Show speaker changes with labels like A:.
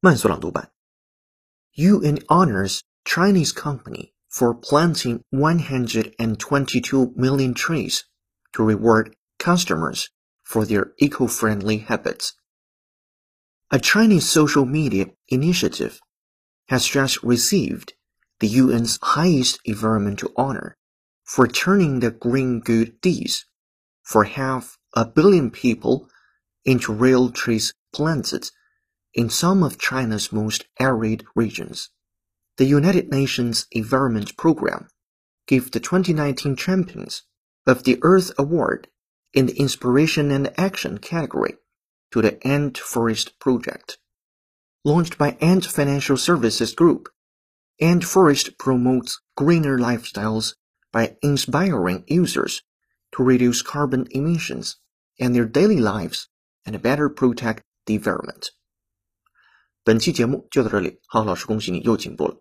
A: 慢速朗读版。UN honors Chinese company for planting 122 million trees to reward customers for their eco-friendly habits. A Chinese social media initiative has just received the UN's highest environmental honor for turning the green good deeds for half a billion people into real trees planted in some of China's most arid regions. The United Nations Environment Programme gave the 2019 champions of the Earth Award in the Inspiration and Action category to the Ant Forest Project. Launched by Ant Financial Services Group, Ant Forest promotes greener lifestyles by inspiring users to reduce carbon emissions in their daily lives and better protect the environment. 本期节目就到这里，浩浩老师恭喜你又进步了。